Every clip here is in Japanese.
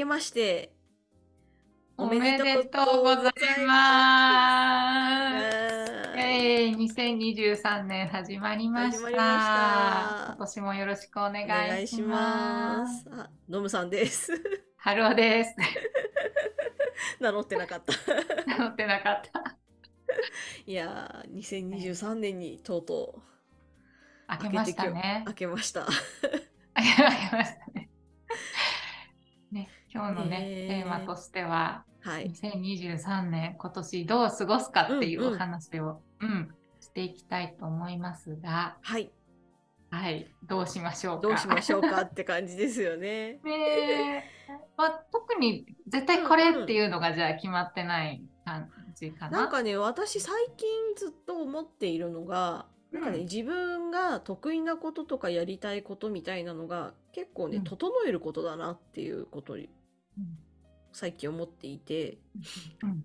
けましておめでとうございます。えー、2023年始まりました。始まりました今年もよろしくお願いしまます。す。あ、ノムさんです。春尾です。名乗ってなかった。乗ってなかった。いやー、2023年にとうと開けましたねう。開けました。開けました今日のね、ねテーマとしては、はい。2023年今年どう過ごすかっていうんうんうお話を、うんしていきたいと思いますが、はい。はい、どうしましょうか。どうしましょうかって感じですよね。ねえ、まあ、特に絶対これっていうのがじゃあ決まってない感じかな。なんかね、私最近ずっと思っているのが、なんかね、うん自分が得意なこととかやりたいことみたいなのが結構ね、うん整えることだなっていうことにうん最近思っていて、うん。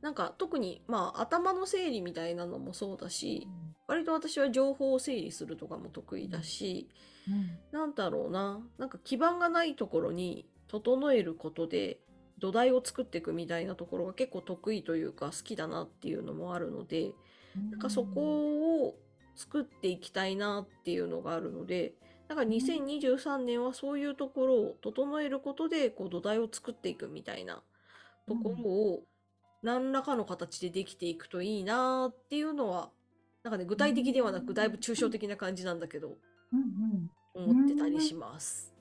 なんか特にまあ頭の整理みたいなのもそうだし、割と私は情報を整理するとかも得意だし、うん。なんだろうな、なんか基盤がないところに整えることで土台を作っていくみたいなところが結構得意というか好きだなっていうのもあるので、なんかそこを作っていきたいなっていうのがあるので、なん。か2023年はそういうところを整えることでこう土台を作っていくみたいなところを何らかの形でできていくといいなっていうのは、なんかね、具体的ではなくだいぶ抽象的な感じなんだけど、思ってたりします。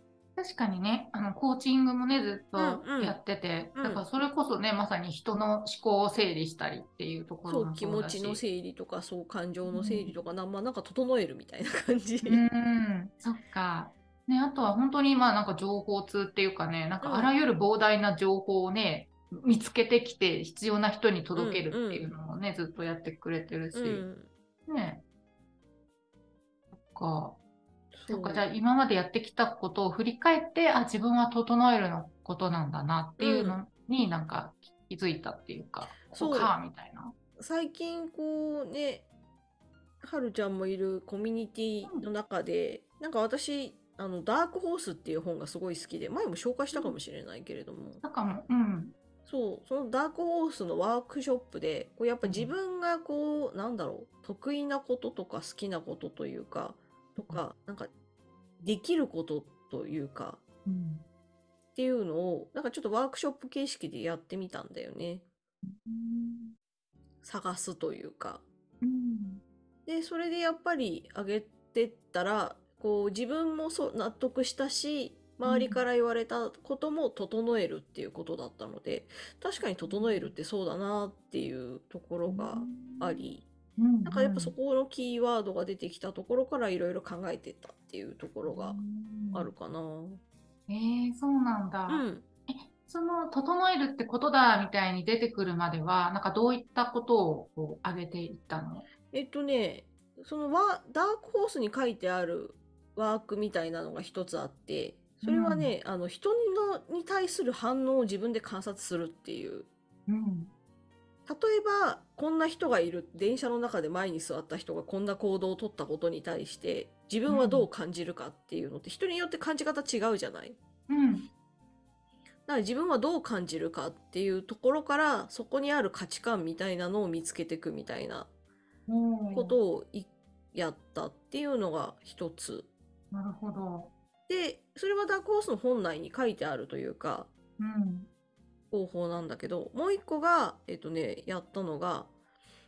確かにね、あのコーチングもね、ずっとうんうんやってて、うんだからそれこそね、まさに人の思考を整理したりっていうところそう、気持もそうだしちの整理とか、そう、感情の整理とか、なまあ、なんか整えるみたいな感じ。うん、そっか。ね、あとは本当にまあなんか情報通っていうかね、なんかあらゆる膨大な情報をね、見つけてきて必要な人に届けるっていうのをね、ずっとやってくれてるし、うん。ね。そっか。そそうっか、じゃあ今までやってきたことを振り返って、あ、自分は整えるのことなんだなっていうのになんか気づいたっていうか、そう。こか、みたいな。最近こうねはるちゃんもいるコミュニティの中で、なんか私あのダークホースっていう本がすごい好きで前も紹介したかもしれないけれども、なんかもう、うん。そう。そのダークホースのワークショップでこうやっぱ自分がこう、なんだろう得意なこととか好きなことというかとかなんかできることというかうんっていうのをなんかちょっとワークショップ形式でやってみたんだよね探すというか。うんでそれでやっぱり上げてったらこう自分もそう納得したし周りから言われたことも整えるっていうことだったので確かに整えるってそうだなっていうところがありうんなんかやっぱそこのキーワードが出てきたところからいろいろ考えてったっていうところがあるかな。えー、そうなんだ。うん、その、整えるってことだみたいに出てくるまでは、なんかどういったことをこう挙げていったの？えっとねそのワダークホースに書いてあるワークみたいなのが一つあってそれはね、あの人のに対する反応を自分で観察するっていううん。例えばこんな人がいる電車の中で前に座った人がこんな行動を取ったことに対して自分はどう感じるかっていうのって人によって感じ方違うじゃない？うん。だから自分はどう感じるかっていうところからそこにある価値観みたいなのを見つけていくみたいなことをいやったっていうのが一つなるほど。でそれはダークホースの本内に書いてあるというかうん。方法なんだけどもう一個がえっとねやったのが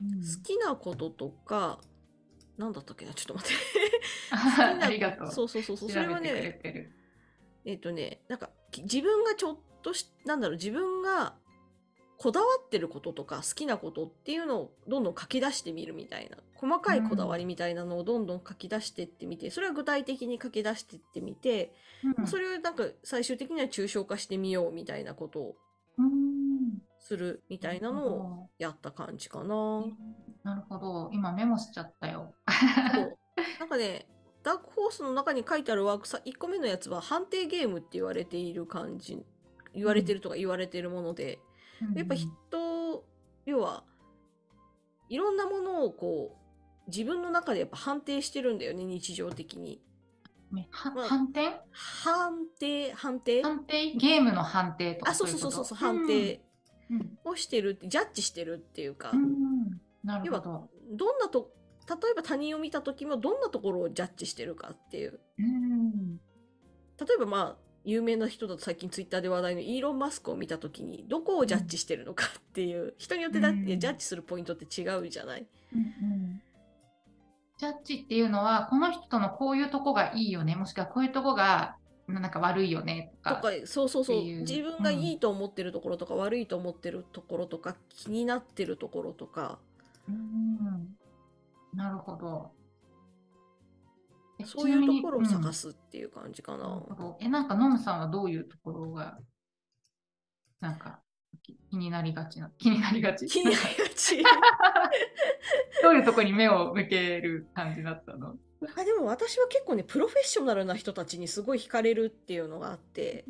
うん。好きなこととかなんだったっけなちょっと待って。ありがとう。そうそうそうそう調それはね。えっとねなんかき自分がちょっとしなんだろう自分がこだわってることとか好きなことっていうのをどんどん書き出してみるみたいな。細かいこだわりみたいなのをどんどん書き出してってみて、それは具体的に書き出してってみて、うん。それをなんか最終的には抽象化してみようみたいなことをうんするみたいなのをやった感じかな。なるほど。今メモしちゃったよ。そう。なんかねダークホースの中に書いてあるワークさ1個目のやつは判定ゲームって言われている感じ言われてるとか言われてるもので、やっぱ人要はいろんなものをこう自分の中でやっぱ判定してるんだよね日常的に。はまあ反転判定、判定？判定？ゲームの判定とかあ、そうそうそうそう、判定。うんをしてるって、ジャッジしてるっていうかう、ん要は。どんなと、例えば他人を見た時もどんなところをジャッジしてるかっていう。うん。例えばまあ、有名な人だと最近ツイッターで話題のイーロン・マスクを見た時にどこをジャッジしてるのかっていう、人によってだってジャッジするポイントって違うじゃない、うんうん。ジャッジっていうのは、この人のこういうとこがいいよね、もしくはこういうとこがなんか悪いよねとか。そうそうそう。自分がいいと思ってるところとか、悪いと思ってるところとか気になってるところとか。うん。なるほど。えそういうところを探すっていう感じかな。うん。え、なんか、ノムさんはどういうところが、なんか、き気になりがちな、気になりがち。気になりがち。どういうところに目を向ける感じだったの？あでも私は結構ねプロフェッショナルな人たちにすごい惹かれるっていうのがあって。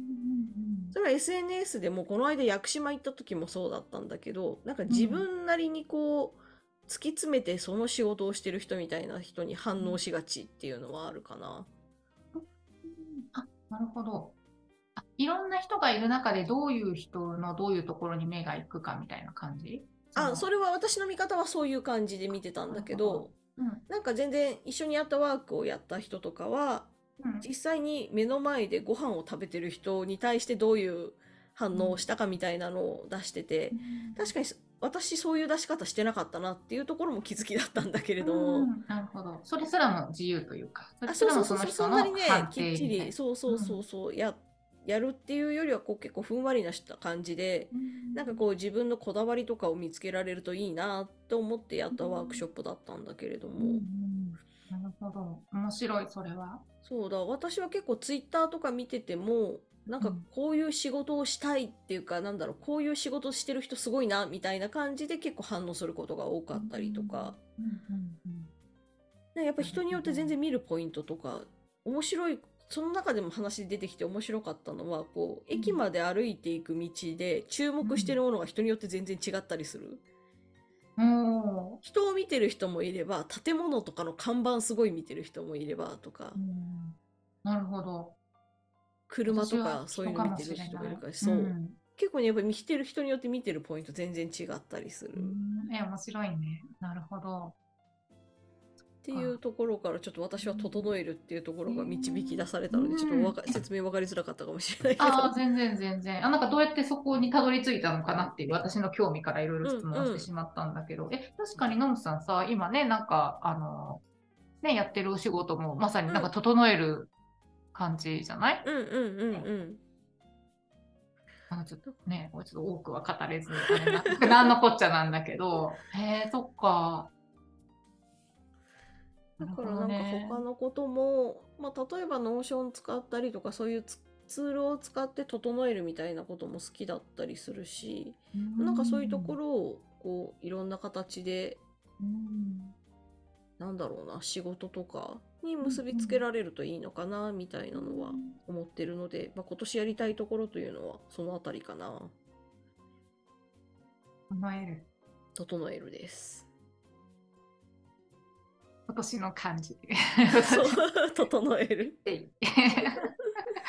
それは SNS でもこの間屋久島行った時もそうだったんだけどなんか自分なりにこう突き詰めてその仕事をしてる人みたいな人に反応しがちっていうのはあるかな。あ、なるほど。あいろんな人がいる中でどういう人のどういうところに目が行くかみたいな感じ？あそれ、れは私の見方はそういう感じで見てたんだけどうん。なんか全然一緒にやったワークをやった人とかはうん。実際に目の前でご飯を食べてる人に対してどういう反応をしたかみたいなのを出してて、確かに私そういう出し方してなかったなっていうところも気づきだったんだけれど。も、うん。なるほど。それすらも自由というか、それあすそうそうそう。そうらもその人の判定みたいな。りそうそうそうそうややるっていうよりはこう結構ふんわりなした感じでうん。なんかこう自分のこだわりとかを見つけられるといいなと思ってやったワークショップだったんだけれども、うんうん。なるほど。面白い、それは。そうだ私は結構ツイッターとか見ててもなんかうんこういう仕事をしたいっていうか、なんだろうこういう仕事してる人すごいなみたいな感じで結構反応することが多かったりとか、うんうんうん。ねやっぱ人によって全然見るポイントとか面白いその中でも話出てきて面白かったのはこう駅まで歩いていく道で注目してるものが人によって全然違ったりする。おー人を見てる人もいれば建物とかの看板すごい見てる人もいればとか。うん。なるほど。車とかそういうの見てる人もいるからそう、ん。結構ねやっぱり見てる人によって見てるポイント全然違ったりする。え、面白いね。なるほど。ていうところからちょっと私は整えるっていうところが導き出されたのでうん。ちょっとわか説明分かりづらかったかもしれないけど。ああ、全然全然。あ、なんかどうやってそこにたどり着いたのかなっていう私の興味からいろいろ質問してしまったんだけど、え、確かにノムさんさ、今ね、なんか、あの、ね、やってるお仕事もまさになんか整える感じじゃない、うんうんうんうん。なんかちょっとね、これちょっと多くは語れずに、なんのこっちゃなんだけど、へえ、そっか。だからなんか他のことも、まあ、例えば Notion 使ったりとかそういうツツールを使って整えるみたいなことも好きだったりするし、なんかそういうところをこういろんな形でうん。なんだろうな仕事とかに結びつけられるといいのかなみたいなのは思ってるので、まあ、今年やりたいところというのはそのあたりかな。整える。整えるです。今年の感じ。整える。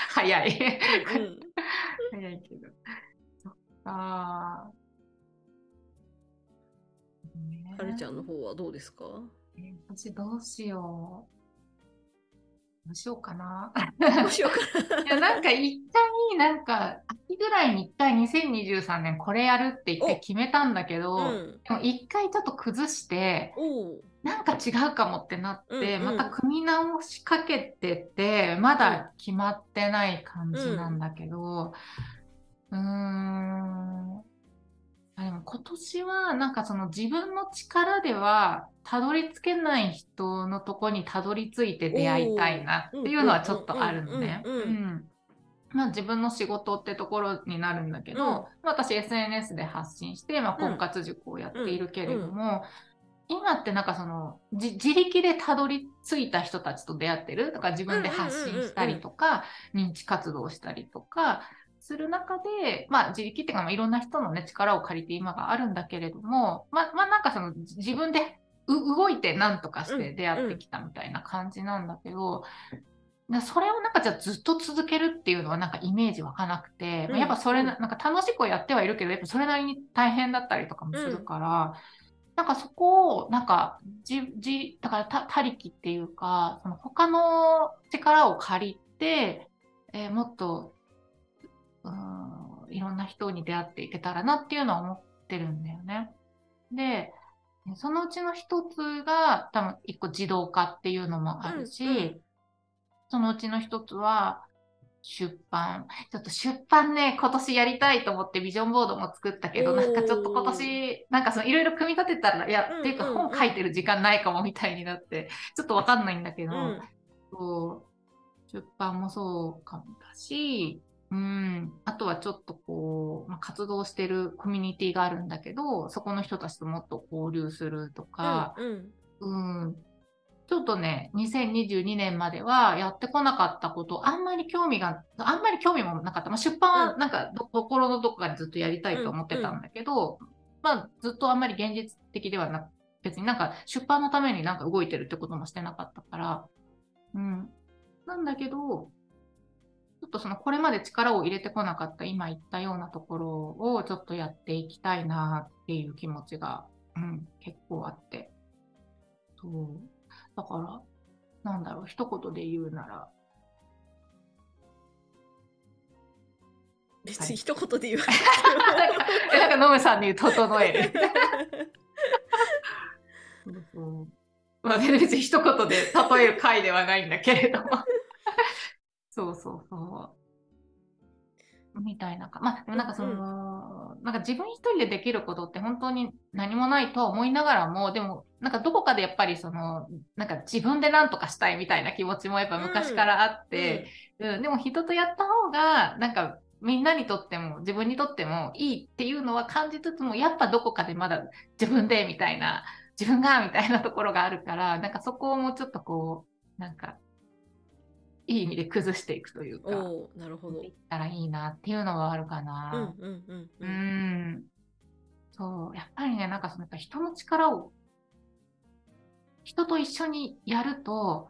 早い。うん早いけど。そっか。ねはるちゃんの方はどうですか？え私どうしよう。どうしようかな。どうしようか いや、なんか一回、なんか、秋ぐらいに一回2023年これやるって言って決めたんだけど、な。うん。でも一回ちょっと崩して。なんか違うかもってなって、うんうんまた組み直しかけてて、まだ決まってない感じなんだけど、うーん。あでも今年はなんかその自分の力ではたどり着けない人のとこにたどり着いて出会いたいなっていうのはちょっとあるのね。まあ自分の仕事ってところになるんだけど、うん。私 SNS で発信して、まあ、婚活塾をやっているけれども、今ってなんかそのじ自力でたどり着いた人たちと出会ってる？とか自分で発信したりとか、認知活動をしたりとかする中で、まあ自力っていうかまあいろんな人のね力を借りて今があるんだけれども、まあまあなんかそのじ自分でう動いて何とかして出会ってきたみたいな感じなんだけど、それをなんかじゃあずっと続けるっていうのはなんかイメージ湧かなくて、うんやっぱそれななんか楽しくやってはいるけどやっぱそれなりに大変だったりとかもするから、なんかそこをなんかじじだからた他力っていうかその他の力を借りて、えーもっとうーんいろんな人に出会っていけたらなっていうのは思ってるんだよね。でそのうちの一つが多分一個自動化っていうのもあるし、うんうん。そのうちの一つは出版。ちょっと出版ね、今年やりたいと思ってビジョンボードも作ったけど、なんかちょっと今年、なんかそのいろいろ組み立てたら、いや、うんっていうかうんうん本書いてる時間ないかもみたいになって、ちょっとわかんないんだけど、うん。そう。出版もそうかもだし、うん、あとはちょっとこう、まあ、活動してるコミュニティがあるんだけど、そこの人たちともっと交流するとか、うんうんうん、ちょっとね、2022年まではやってこなかったこと、あんまり興味が、あんまり興味もなかった。まあ、出版はなんかど、心のどこかでずっとやりたいと思ってたんだけど、まあ、ずっとあんまり現実的ではなく、別になんか出版のためになんか動いてるってこともしてなかったから、うん。なんだけど、ちょっとそのこれまで力を入れてこなかった今言ったようなところをちょっとやっていきたいなっていう気持ちが、うん、結構あって。そう。だから、なんだろう、一言で言うなら、別に一言で言わえ なんかノムさんに言う整える。そうそうまあ、別に一言で例える回ではないんだけれども。そうそうそう。みたいなか。まあ、でもなんかその、なんか自分一人でできることって本当に何もないとは思いながらも、でもなんかどこかでやっぱりその、なんか自分で何とかしたいみたいな気持ちもやっぱ昔からあって、うん、でも人とやった方が、なんかみんなにとっても自分にとってもいいっていうのは感じつつも、やっぱどこかでまだ自分でみたいな、自分がみたいなところがあるから、なんかそこをもうちょっとこう、なんか、いい意味で崩していくというか、なるほどいったらいいなっていうのはあるかうんな。うんうん。そう、やっぱりね、なんかそのやっぱ人の力を、人と一緒にやると、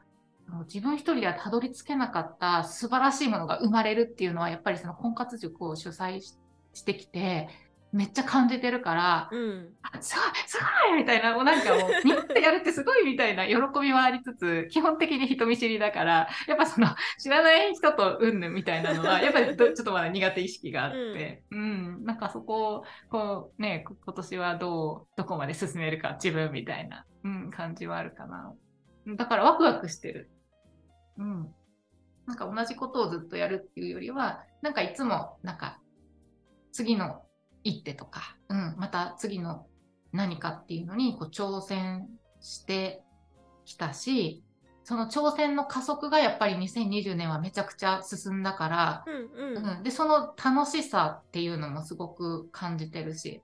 自分一人ではたどり着けなかった素晴らしいものが生まれるっていうのは、やっぱりその婚活塾を主催ししてきて、めっちゃ感じてるから、うんあすごいすごいみたいな、もうなんかもう、みんなでやるってすごいみたいな喜びはありつつ、基本的に人見知りだから、やっぱその、知らない人とうんぬんみたいなのは、やっぱりどちょっとまだ苦手意識があって、うん、なんかそこを、こうね、こ今年はどう、どこまで進めるか自分みたいな、うん、感じはあるかな。だからワクワクしてる。うん。なんか同じことをずっとやるっていうよりは、なんかいつも、なんか、次の一手とか、うん、また次の何かっていうのにこう挑戦してきたし、その挑戦の加速がやっぱり2020年はめちゃくちゃ進んだから、うんうん。うん、で、その楽しさっていうのもすごく感じてるし、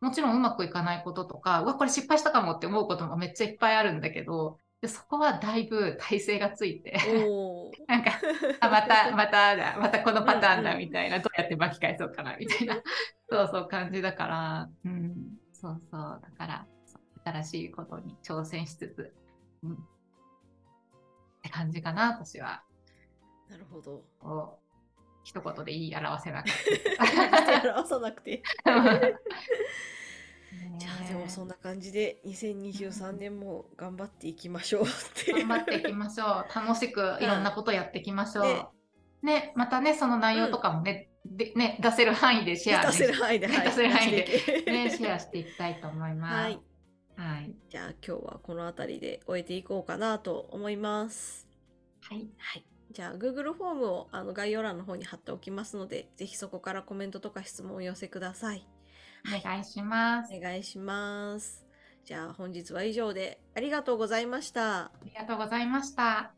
もちろんうまくいかないこととか、うわ、これ失敗したかもって思うこともめっちゃいっぱいあるんだけど、でそこはだいぶ体勢がついて、なんか、あ、また、まただ、またこのパターンだうんうん。みたいな、どうやって巻き返そうかなみたいな、そうそう感じだから、うん、そうそう、だから、新しいことに挑戦しつつ、うん、って感じかな、私は。なるほど。一言で言い表せなく表さなくてて。じゃあでもそんな感じで2023年も頑張っていきましょうって頑張っていきましょう。楽しくいろんなことやっていきましょう。ね。ねまたね、その内容とかもね、でね出せる範囲でシェア、ね、出せる範囲で、はい、出せる範囲で。でね、シェアしていきたいと思います。はい。はい。じゃあ今日はこの辺りで終えていこうかなと思います。はい。はい。じゃあ Google フォームをあの概要欄の方に貼っておきますのでぜひそこからコメントとか質問をお寄せくださいお願いします。お願いしますじゃあ本日は以上でありがとうございましたありがとうございました。